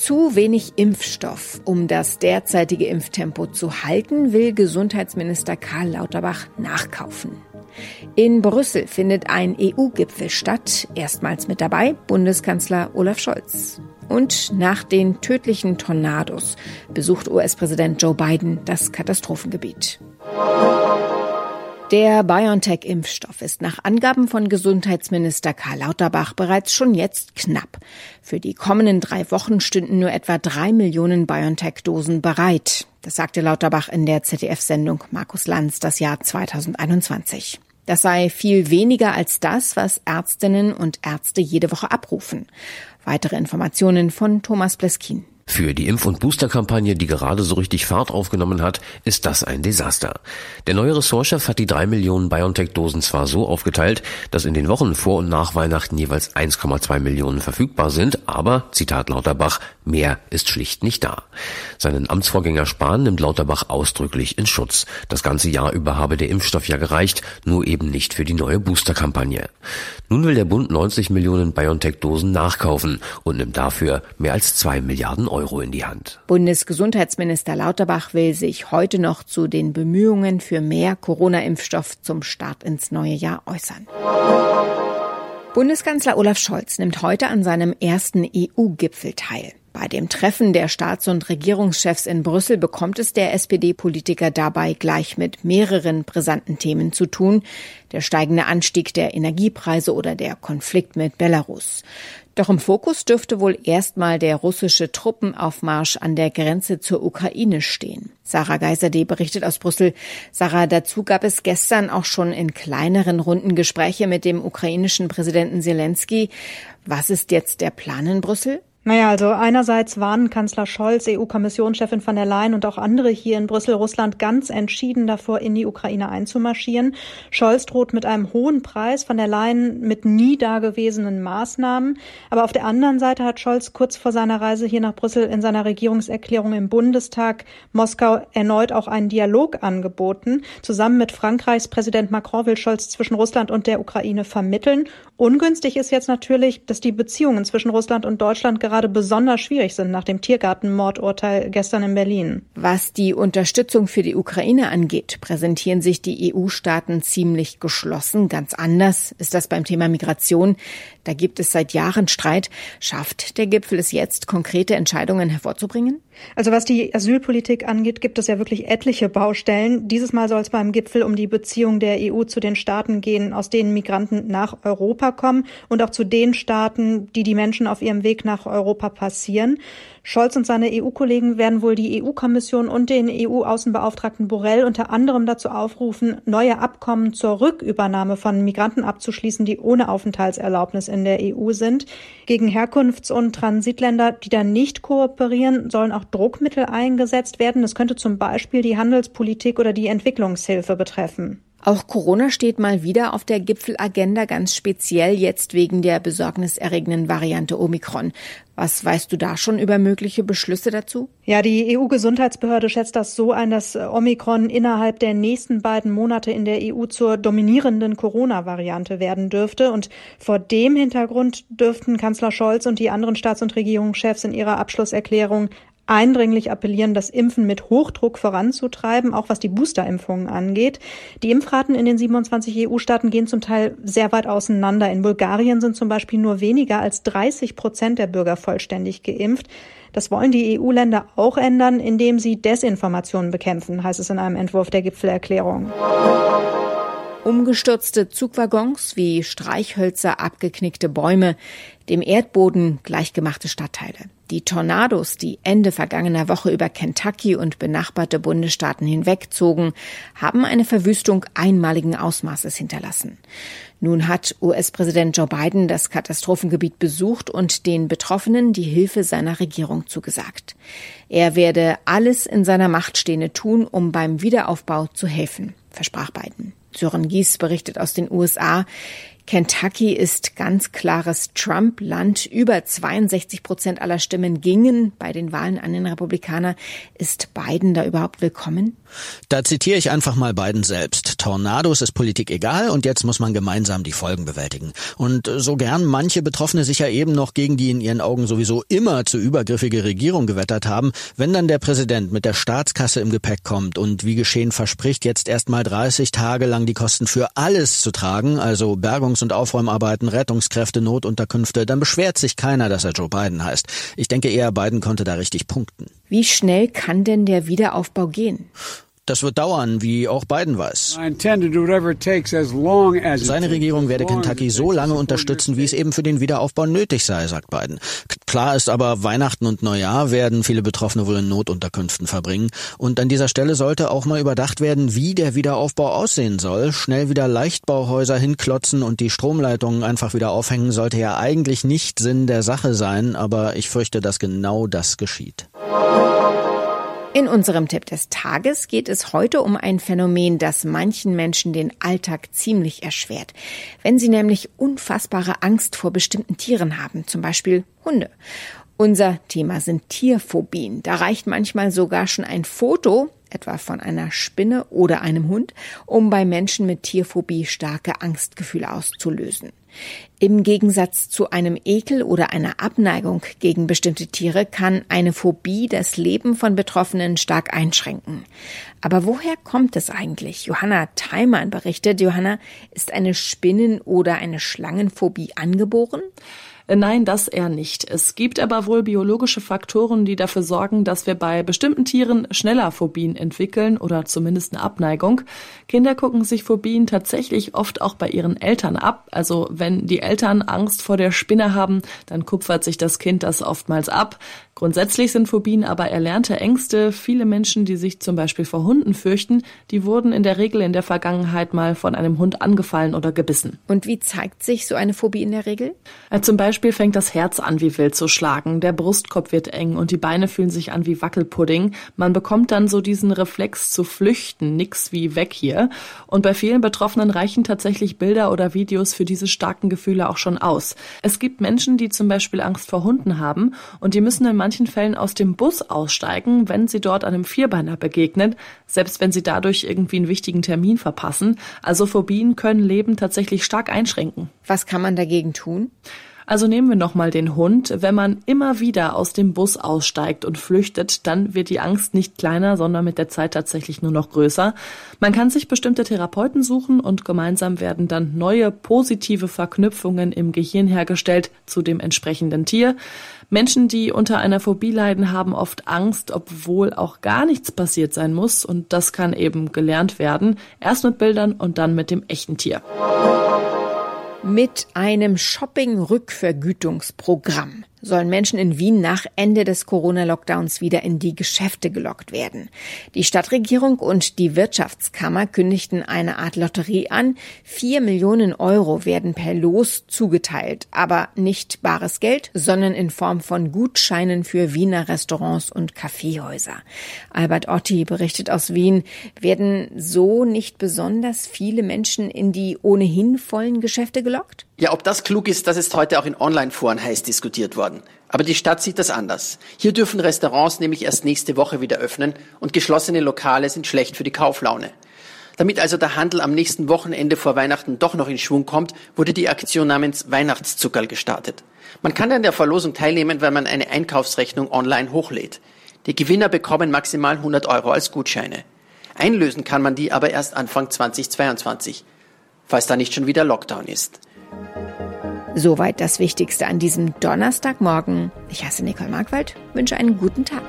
Zu wenig Impfstoff. Um das derzeitige Impftempo zu halten, will Gesundheitsminister Karl Lauterbach nachkaufen. In Brüssel findet ein EU-Gipfel statt. Erstmals mit dabei Bundeskanzler Olaf Scholz. Und nach den tödlichen Tornados besucht US-Präsident Joe Biden das Katastrophengebiet. Der BioNTech-Impfstoff ist nach Angaben von Gesundheitsminister Karl Lauterbach bereits schon jetzt knapp. Für die kommenden drei Wochen stünden nur etwa drei Millionen BioNTech-Dosen bereit. Das sagte Lauterbach in der ZDF-Sendung Markus Lanz das Jahr 2021. Das sei viel weniger als das, was Ärztinnen und Ärzte jede Woche abrufen. Weitere Informationen von Thomas Bleskin. Für die Impf- und Boosterkampagne, die gerade so richtig Fahrt aufgenommen hat, ist das ein Desaster. Der neue Ressortchef hat die drei Millionen BioNTech-Dosen zwar so aufgeteilt, dass in den Wochen vor und nach Weihnachten jeweils 1,2 Millionen verfügbar sind, aber, Zitat Lauterbach, mehr ist schlicht nicht da. Seinen Amtsvorgänger Spahn nimmt Lauterbach ausdrücklich in Schutz. Das ganze Jahr über habe der Impfstoff ja gereicht, nur eben nicht für die neue Boosterkampagne. Nun will der Bund 90 Millionen BioNTech-Dosen nachkaufen und nimmt dafür mehr als zwei Milliarden Euro. Euro in die Hand. Bundesgesundheitsminister Lauterbach will sich heute noch zu den Bemühungen für mehr Corona-Impfstoff zum Start ins neue Jahr äußern. Bundeskanzler Olaf Scholz nimmt heute an seinem ersten EU-Gipfel teil. Bei dem Treffen der Staats- und Regierungschefs in Brüssel bekommt es der SPD-Politiker dabei gleich mit mehreren brisanten Themen zu tun. Der steigende Anstieg der Energiepreise oder der Konflikt mit Belarus. Doch im Fokus dürfte wohl erstmal der russische Truppenaufmarsch an der Grenze zur Ukraine stehen. Sarah Geiserde berichtet aus Brüssel. Sarah, dazu gab es gestern auch schon in kleineren Runden Gespräche mit dem ukrainischen Präsidenten Zelensky. Was ist jetzt der Plan in Brüssel? Naja, also einerseits warnen Kanzler Scholz, EU-Kommissionschefin von der Leyen und auch andere hier in Brüssel Russland ganz entschieden davor, in die Ukraine einzumarschieren. Scholz droht mit einem hohen Preis, von der Leyen mit nie dagewesenen Maßnahmen. Aber auf der anderen Seite hat Scholz kurz vor seiner Reise hier nach Brüssel in seiner Regierungserklärung im Bundestag Moskau erneut auch einen Dialog angeboten. Zusammen mit Frankreichs Präsident Macron will Scholz zwischen Russland und der Ukraine vermitteln. Ungünstig ist jetzt natürlich, dass die Beziehungen zwischen Russland und Deutschland gerade gerade besonders schwierig sind nach dem Tiergartenmordurteil gestern in Berlin. Was die Unterstützung für die Ukraine angeht, präsentieren sich die EU-Staaten ziemlich geschlossen. Ganz anders ist das beim Thema Migration. Da gibt es seit Jahren Streit. Schafft der Gipfel es jetzt, konkrete Entscheidungen hervorzubringen? Also was die Asylpolitik angeht, gibt es ja wirklich etliche Baustellen. Dieses Mal soll es beim Gipfel um die Beziehung der EU zu den Staaten gehen, aus denen Migranten nach Europa kommen und auch zu den Staaten, die die Menschen auf ihrem Weg nach Europa passieren. Scholz und seine EU-Kollegen werden wohl die EU-Kommission und den EU-Außenbeauftragten Borrell unter anderem dazu aufrufen, neue Abkommen zur Rückübernahme von Migranten abzuschließen, die ohne Aufenthaltserlaubnis in der EU sind. Gegen Herkunfts- und Transitländer, die da nicht kooperieren, sollen auch Druckmittel eingesetzt werden. Das könnte zum Beispiel die Handelspolitik oder die Entwicklungshilfe betreffen. Auch Corona steht mal wieder auf der Gipfelagenda, ganz speziell jetzt wegen der besorgniserregenden Variante Omikron. Was weißt du da schon über mögliche Beschlüsse dazu? Ja, die EU-Gesundheitsbehörde schätzt das so ein, dass Omikron innerhalb der nächsten beiden Monate in der EU zur dominierenden Corona-Variante werden dürfte. Und vor dem Hintergrund dürften Kanzler Scholz und die anderen Staats- und Regierungschefs in ihrer Abschlusserklärung eindringlich appellieren, das Impfen mit Hochdruck voranzutreiben, auch was die Boosterimpfungen angeht. Die Impfraten in den 27 EU-Staaten gehen zum Teil sehr weit auseinander. In Bulgarien sind zum Beispiel nur weniger als 30 Prozent der Bürger vollständig geimpft. Das wollen die EU-Länder auch ändern, indem sie Desinformationen bekämpfen, heißt es in einem Entwurf der Gipfelerklärung. Umgestürzte Zugwaggons wie Streichhölzer, abgeknickte Bäume, dem Erdboden gleichgemachte Stadtteile. Die Tornados, die Ende vergangener Woche über Kentucky und benachbarte Bundesstaaten hinwegzogen, haben eine Verwüstung einmaligen Ausmaßes hinterlassen. Nun hat US-Präsident Joe Biden das Katastrophengebiet besucht und den Betroffenen die Hilfe seiner Regierung zugesagt. Er werde alles in seiner Macht Stehende tun, um beim Wiederaufbau zu helfen, versprach Biden. Sören Gies berichtet aus den USA. Kentucky ist ganz klares Trump-Land. Über 62 Prozent aller Stimmen gingen bei den Wahlen an den Republikaner. Ist Biden da überhaupt willkommen? Da zitiere ich einfach mal Biden selbst. Tornados ist Politik egal und jetzt muss man gemeinsam die Folgen bewältigen. Und so gern manche Betroffene sich ja eben noch gegen die in ihren Augen sowieso immer zu übergriffige Regierung gewettert haben, wenn dann der Präsident mit der Staatskasse im Gepäck kommt und wie geschehen verspricht, jetzt erst mal 30 Tage lang die Kosten für alles zu tragen, also Bergungs- und Aufräumarbeiten, Rettungskräfte, Notunterkünfte, dann beschwert sich keiner, dass er Joe Biden heißt. Ich denke eher, Biden konnte da richtig punkten. Wie schnell kann denn der Wiederaufbau gehen? Das wird dauern, wie auch Biden weiß. Seine Regierung werde Kentucky so lange unterstützen, wie es eben für den Wiederaufbau nötig sei, sagt Biden. Klar ist aber, Weihnachten und Neujahr werden viele Betroffene wohl in Notunterkünften verbringen. Und an dieser Stelle sollte auch mal überdacht werden, wie der Wiederaufbau aussehen soll. Schnell wieder Leichtbauhäuser hinklotzen und die Stromleitungen einfach wieder aufhängen, sollte ja eigentlich nicht Sinn der Sache sein, aber ich fürchte, dass genau das geschieht. In unserem Tipp des Tages geht es heute um ein Phänomen, das manchen Menschen den Alltag ziemlich erschwert. Wenn sie nämlich unfassbare Angst vor bestimmten Tieren haben, zum Beispiel Hunde. Unser Thema sind Tierphobien. Da reicht manchmal sogar schon ein Foto, etwa von einer Spinne oder einem Hund, um bei Menschen mit Tierphobie starke Angstgefühle auszulösen. Im Gegensatz zu einem Ekel oder einer Abneigung gegen bestimmte Tiere kann eine Phobie das Leben von Betroffenen stark einschränken. Aber woher kommt es eigentlich? Johanna Theimann berichtet, Johanna, ist eine Spinnen- oder eine Schlangenphobie angeboren? Äh, nein, das eher nicht. Es gibt aber wohl biologische Faktoren, die dafür sorgen, dass wir bei bestimmten Tieren schneller Phobien entwickeln oder zumindest eine Abneigung. Kinder gucken sich Phobien tatsächlich oft auch bei ihren Eltern ab. Also wenn die Eltern Angst vor der Spinne haben, dann kupfert sich das Kind das oftmals ab. Grundsätzlich sind Phobien aber erlernte Ängste. Viele Menschen, die sich zum Beispiel vor Hunden fürchten, die wurden in der Regel in der Vergangenheit mal von einem Hund angefallen oder gebissen. Und wie zeigt sich so eine Phobie in der Regel? Äh, zum Beispiel fängt das Herz an wie wild zu schlagen, der Brustkorb wird eng und die Beine fühlen sich an wie Wackelpudding. Man bekommt dann so diesen Reflex zu flüchten, nix wie weg hier. Und bei vielen Betroffenen reichen tatsächlich Bilder oder Videos für diese starken Gefühle auch schon aus. Es gibt Menschen, die zum Beispiel Angst vor Hunden haben und die müssen in manchen Fällen aus dem Bus aussteigen, wenn sie dort einem Vierbeiner begegnen, selbst wenn sie dadurch irgendwie einen wichtigen Termin verpassen. Also Phobien können Leben tatsächlich stark einschränken. Was kann man dagegen tun? Also nehmen wir nochmal den Hund. Wenn man immer wieder aus dem Bus aussteigt und flüchtet, dann wird die Angst nicht kleiner, sondern mit der Zeit tatsächlich nur noch größer. Man kann sich bestimmte Therapeuten suchen und gemeinsam werden dann neue positive Verknüpfungen im Gehirn hergestellt zu dem entsprechenden Tier. Menschen, die unter einer Phobie leiden, haben oft Angst, obwohl auch gar nichts passiert sein muss. Und das kann eben gelernt werden. Erst mit Bildern und dann mit dem echten Tier mit einem Shopping-Rückvergütungsprogramm sollen Menschen in Wien nach Ende des Corona-Lockdowns wieder in die Geschäfte gelockt werden. Die Stadtregierung und die Wirtschaftskammer kündigten eine Art Lotterie an. Vier Millionen Euro werden per Los zugeteilt, aber nicht bares Geld, sondern in Form von Gutscheinen für Wiener Restaurants und Kaffeehäuser. Albert Otti berichtet aus Wien, werden so nicht besonders viele Menschen in die ohnehin vollen Geschäfte gelockt? Ja, ob das klug ist, das ist heute auch in Online-Foren heiß diskutiert worden. Aber die Stadt sieht das anders. Hier dürfen Restaurants nämlich erst nächste Woche wieder öffnen und geschlossene Lokale sind schlecht für die Kauflaune. Damit also der Handel am nächsten Wochenende vor Weihnachten doch noch in Schwung kommt, wurde die Aktion namens Weihnachtszuckerl gestartet. Man kann an der Verlosung teilnehmen, wenn man eine Einkaufsrechnung online hochlädt. Die Gewinner bekommen maximal 100 Euro als Gutscheine. Einlösen kann man die aber erst Anfang 2022, falls da nicht schon wieder Lockdown ist. Soweit das Wichtigste an diesem Donnerstagmorgen. Ich heiße Nicole Markwald, wünsche einen guten Tag.